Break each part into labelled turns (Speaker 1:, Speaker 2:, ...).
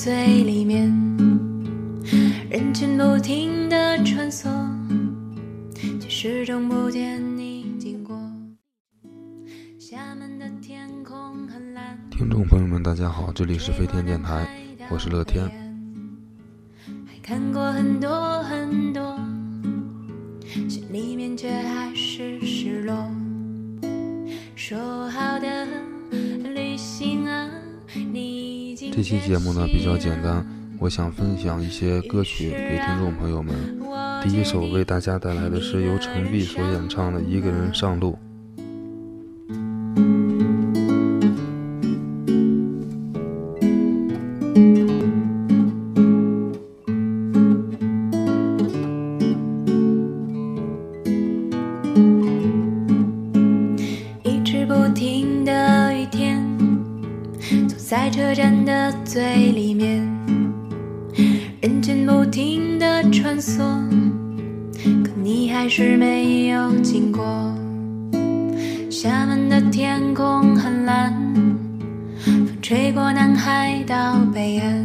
Speaker 1: 坐在车站的最里面，人群不停的穿梭，却始终不见你经过。厦门的天空很蓝。
Speaker 2: 听众朋友们，大家好，这里是飞天电台，我是乐天。
Speaker 1: 还看过很多很多，心里面却还是失落。说好的旅行啊，你
Speaker 2: 这期节目呢比较简单，我想分享一些歌曲给听众朋友们。第一首为大家带来的是由陈碧所演唱的《一个人上路》。
Speaker 1: 是没有经过。厦门的天空很蓝，风吹过南海到北岸，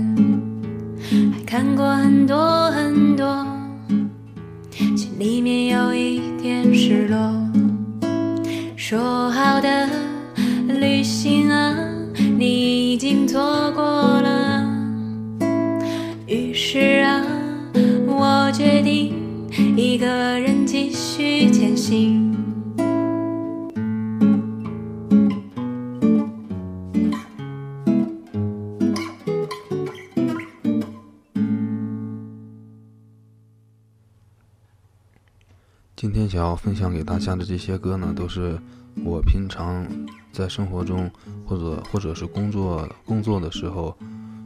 Speaker 2: 今天想要分享给大家的这些歌呢，都是我平常在生活中或者或者是工作工作的时候，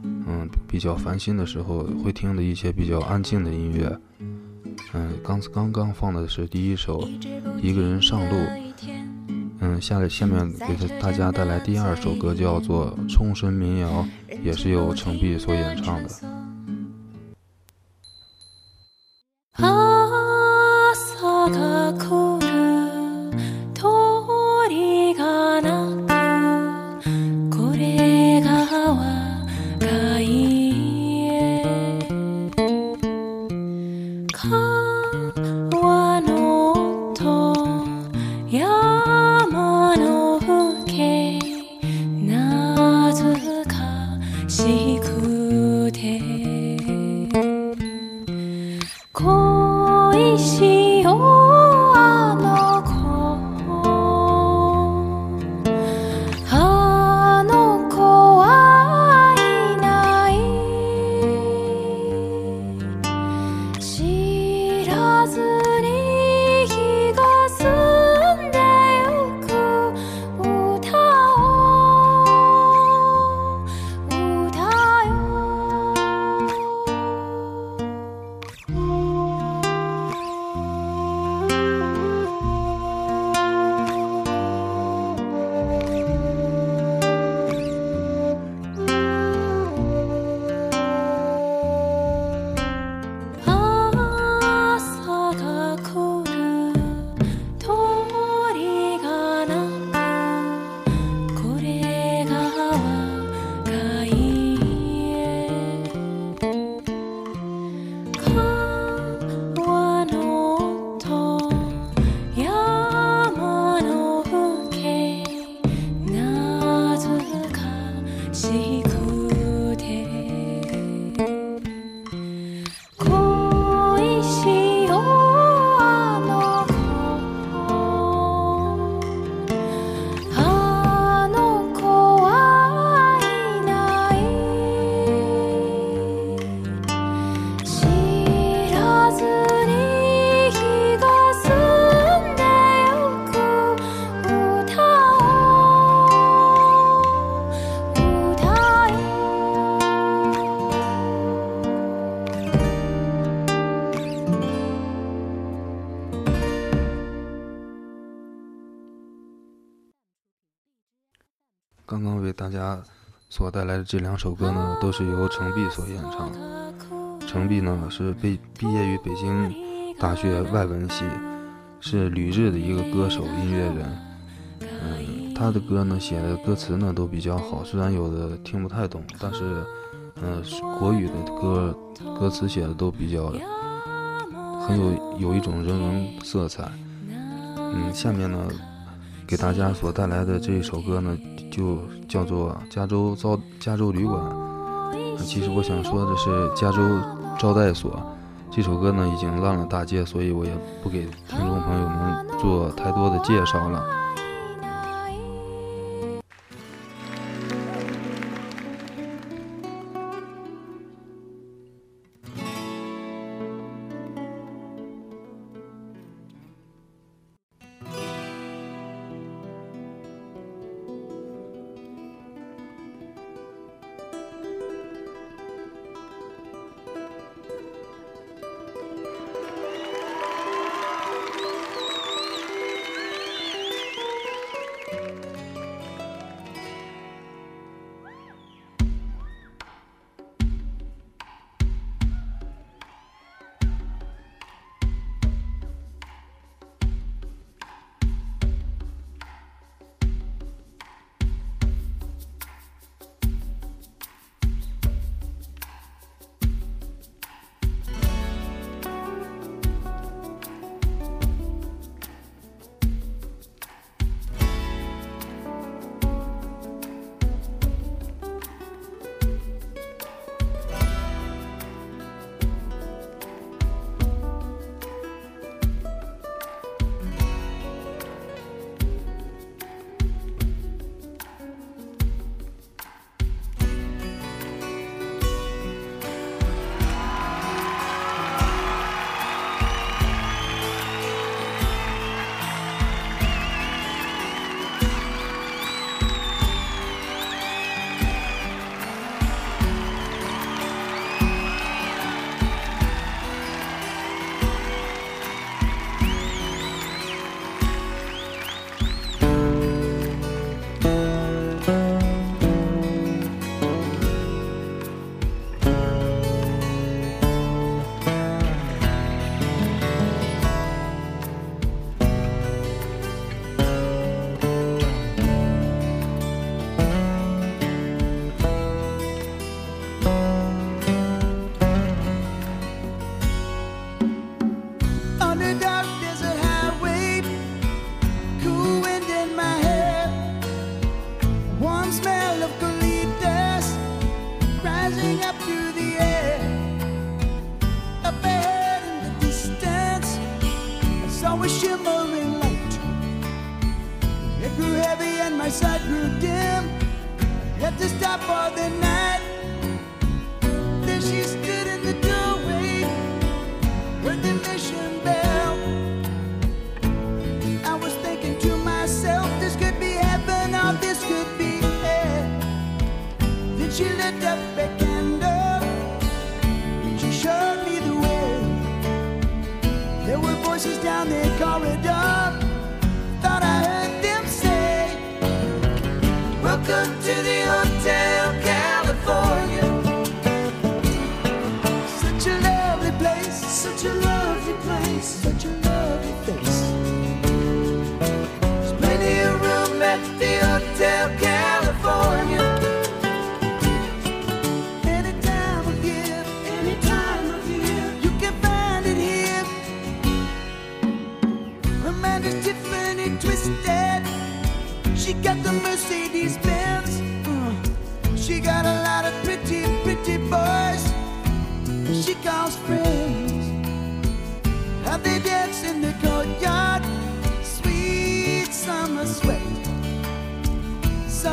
Speaker 2: 嗯，比较烦心的时候会听的一些比较安静的音乐。嗯，刚刚刚放的是第一首《一个人上路》，嗯，下来下面给大家带来第二首歌，叫做《冲绳民谣》，也是由程璧所演唱的。所带来的这两首歌呢，都是由程璧所演唱。程璧呢是毕毕业于北京大学外文系，是旅日的一个歌手、音乐人。嗯，
Speaker 1: 他的歌呢写的歌词呢都比较好，虽然有的听不太懂，但是，嗯，国语的歌歌词写的都比较很有有一种人文色彩。嗯，下面呢给大家所带来的这一首歌呢就叫做《加州招加州旅馆》。其实我想说的是加州招待所。这首歌呢已经烂了大街，所以我也不给听众朋友们做太多的介绍了。
Speaker 3: She lit up a candle she showed me the way. There were voices down the corridor. Thought I heard them say, Welcome to the hotel.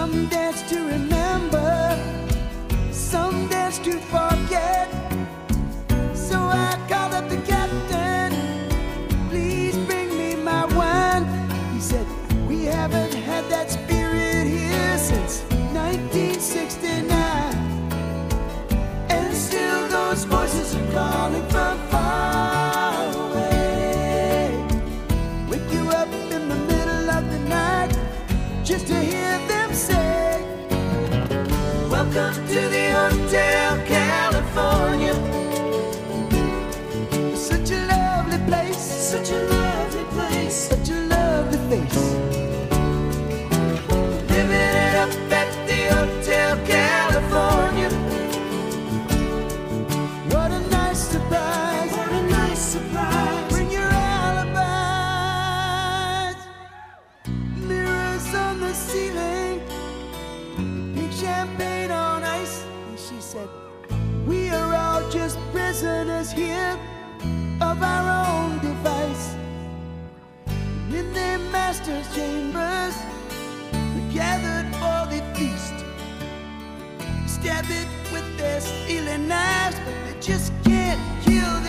Speaker 3: Some dance to remember, some dance to far. Said, We are all just prisoners here of our own device. And in their master's chambers, we gathered for the feast. Stab it with their stealing knives, but they just can't kill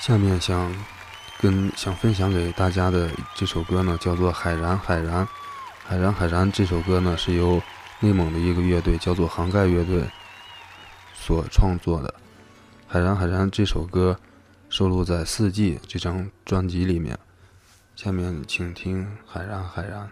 Speaker 1: 下面想跟想分享给大家的这首歌呢，叫做《海然海然》。海然海然这首歌呢，是由内蒙的一个乐队叫做杭盖乐队所创作的。海然海然这首歌收录在《四季》这张专辑里面。下面请听《海然海然》。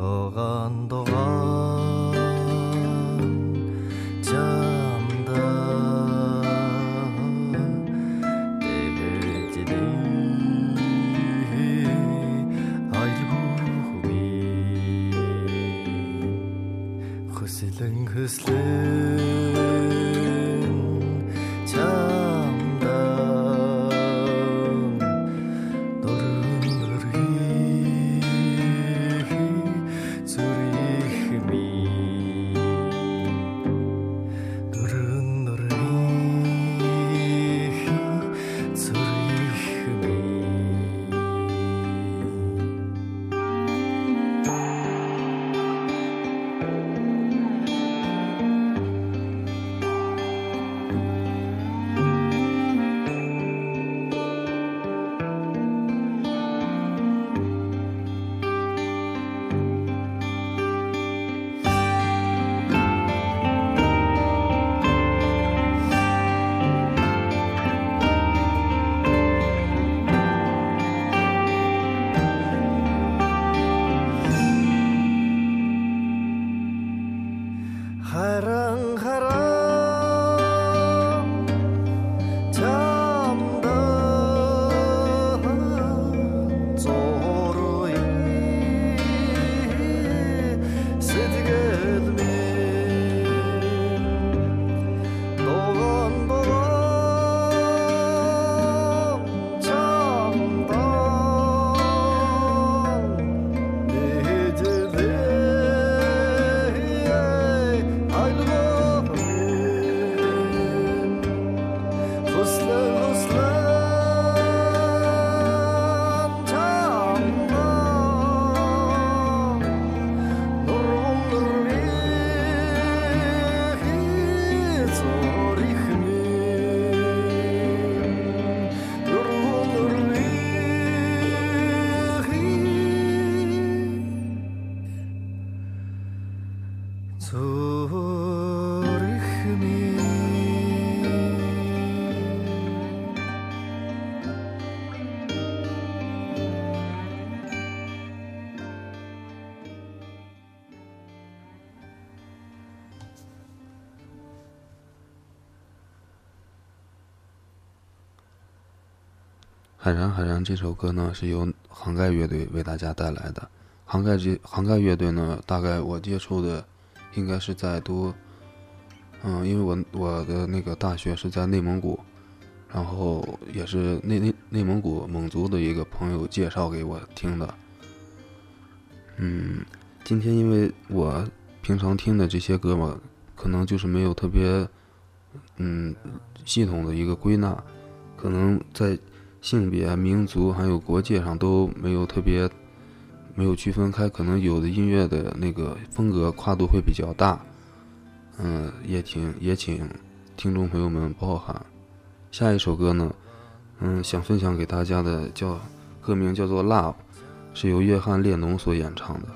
Speaker 4: dogan dogan 海然
Speaker 1: 海然这首歌呢是由杭盖乐队为大家带来的。杭盖这杭盖乐队呢，大概我接触的应该是在多，嗯，因为我我的那个大学是在内蒙古，然后也是内内内蒙古蒙族的一个朋友介绍给我听的。嗯，今天因为我平常听的这些歌嘛，可能就是没有特别嗯系统的一个归纳，可能在性别、民族还有国界上都没有特别。没有区分开，可能有的音乐的那个风格跨度会比较大，嗯，也请也请听众朋友们包涵。下一首歌呢，嗯，想分享给大家的叫歌名叫做《Love》，是由约翰列侬所演唱的。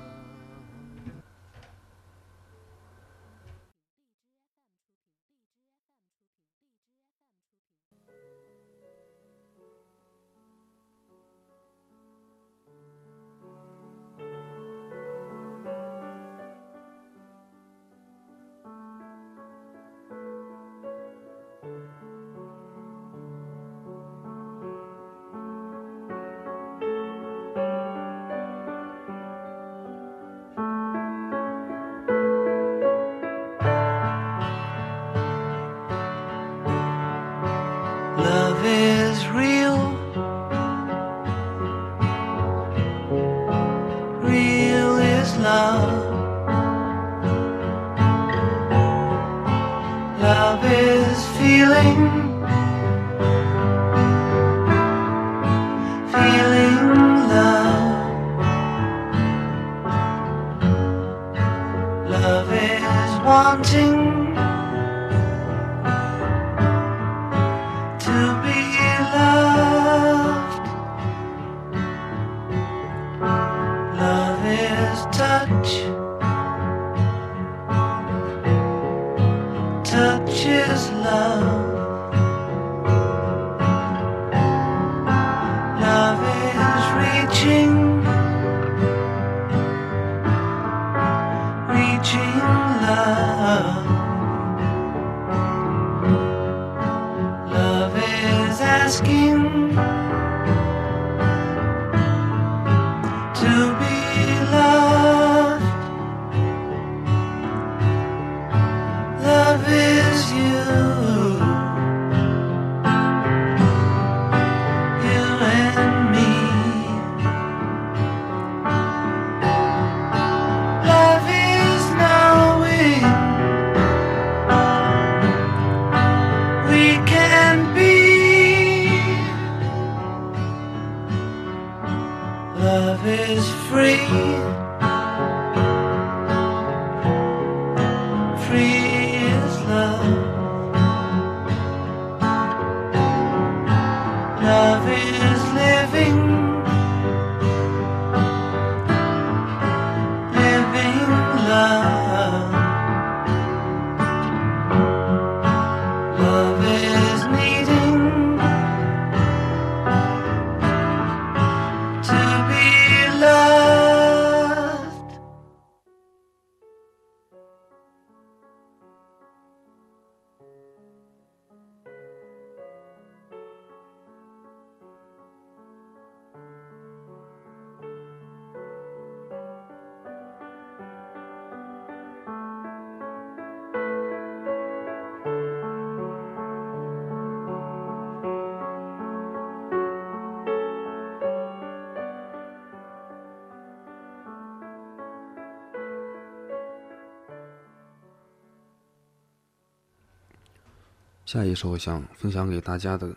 Speaker 1: 下一首想分享给大家的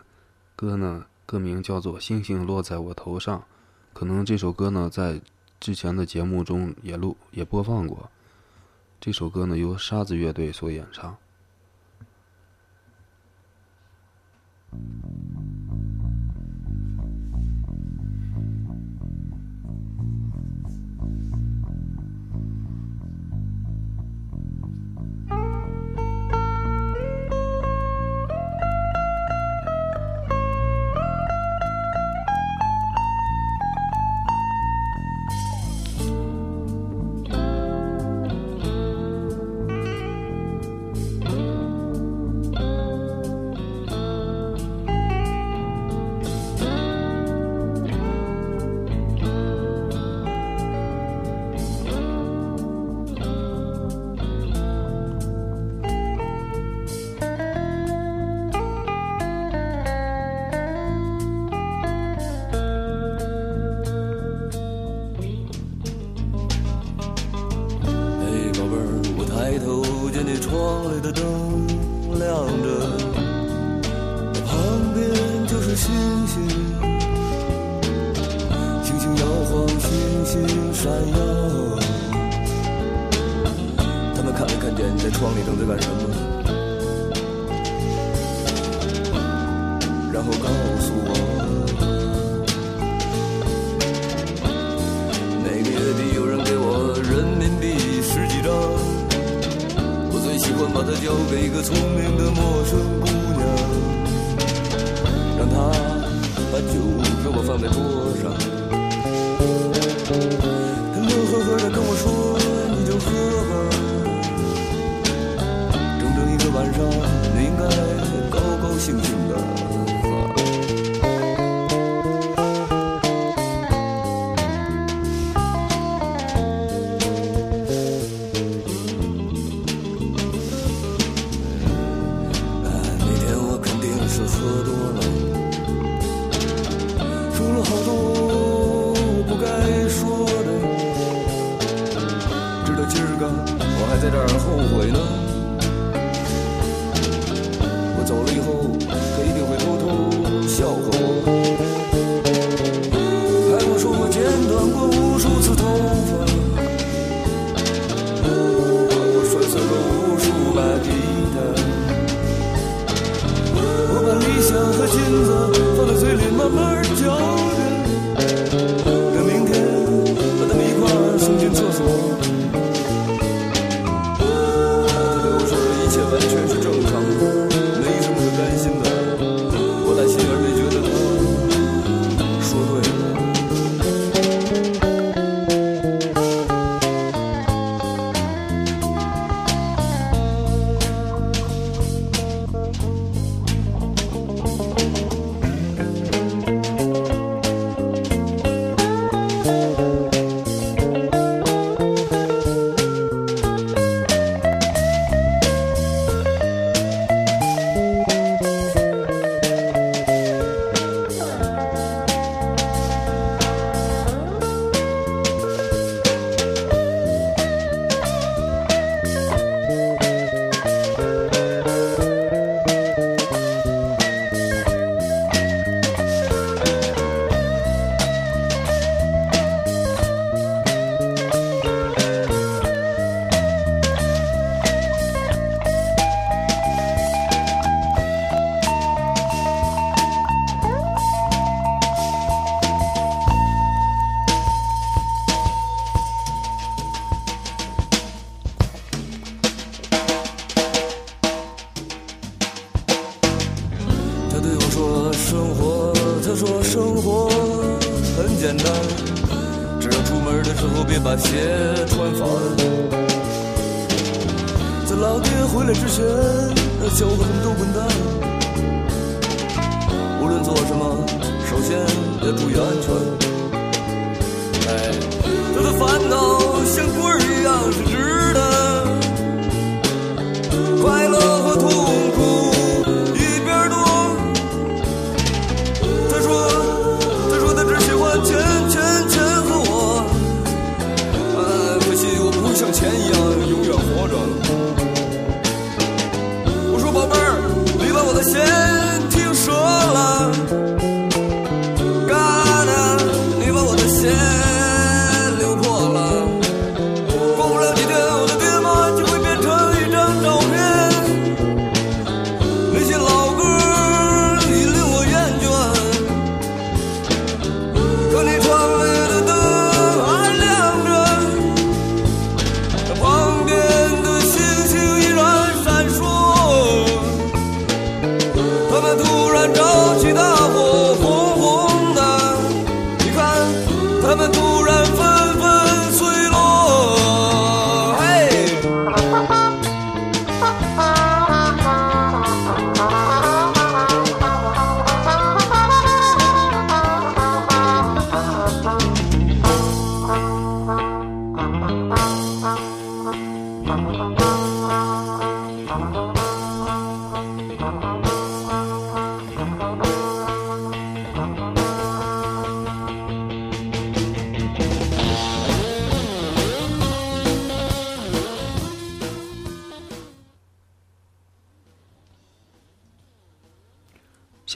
Speaker 1: 歌呢，歌名叫做《星星落在我头上》。可能这首歌呢，在之前的节目中也录也播放过。这首歌呢，由沙子乐队所演唱。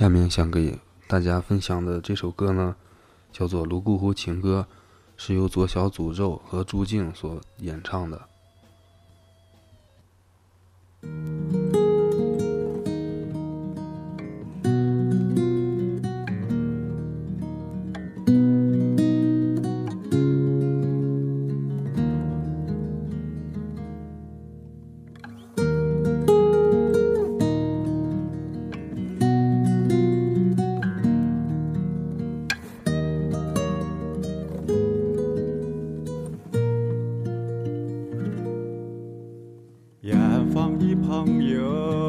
Speaker 1: 下面想给大家分享的这首歌呢，叫做《泸沽湖情歌》，是由左小诅咒和朱静所演唱的。
Speaker 5: 朋友。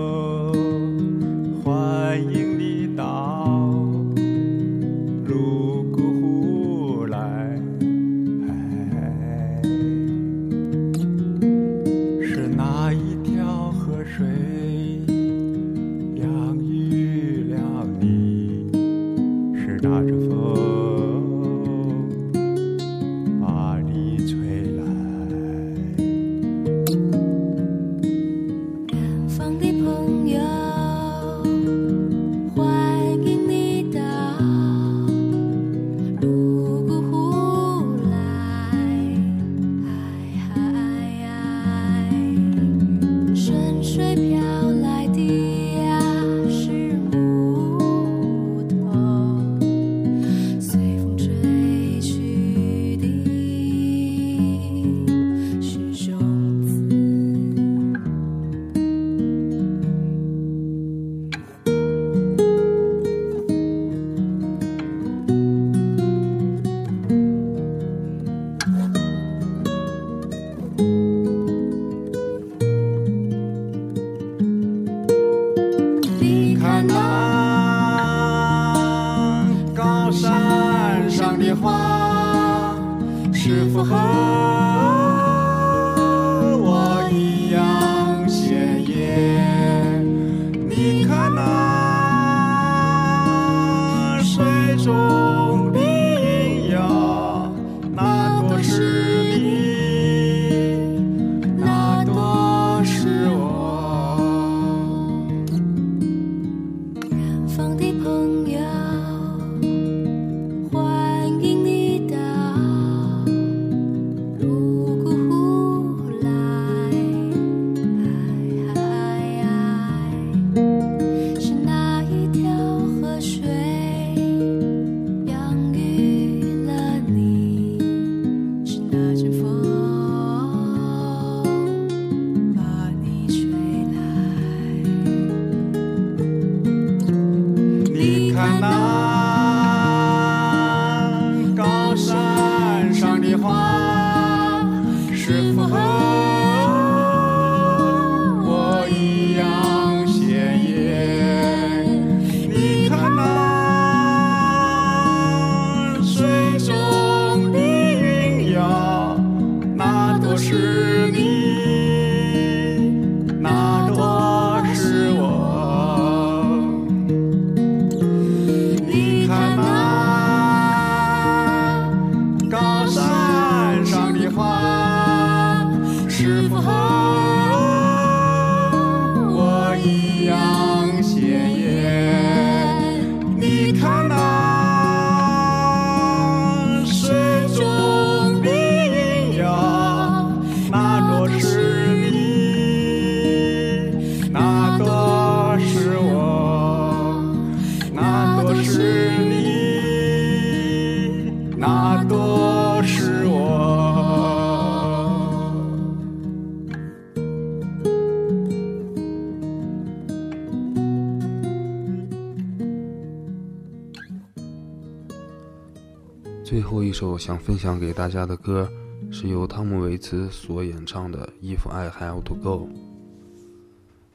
Speaker 1: 想分享给大家的歌，是由汤姆·维茨所演唱的《If I Have to Go》。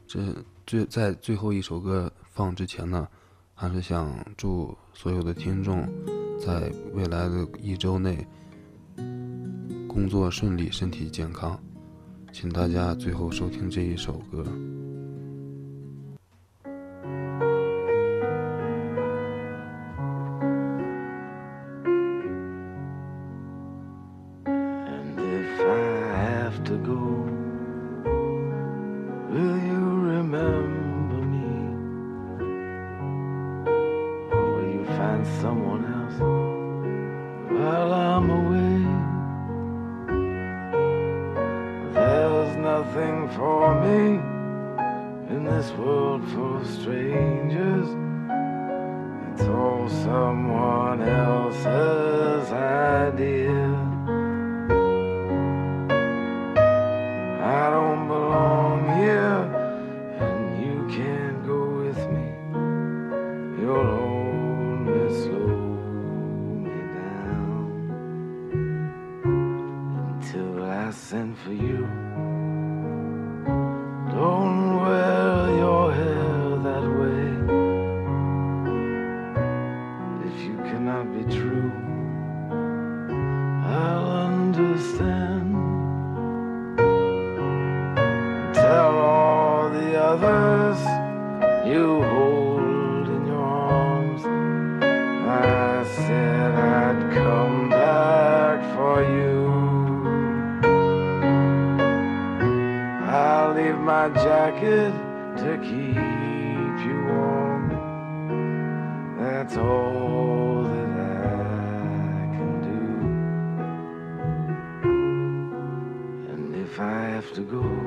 Speaker 1: 这最在最后一首歌放之前呢，还是想祝所有的听众在未来的一周内工作顺利、身体健康。请大家最后收听这一首歌。
Speaker 6: Have to go, will you remember me? Or will you find someone else while I'm away? There's nothing for me in this world full of strangers. It's all someone else's idea. You hold in your arms. I said I'd come back for you. I'll leave my jacket to keep you warm. That's all that I can do. And if I have to go,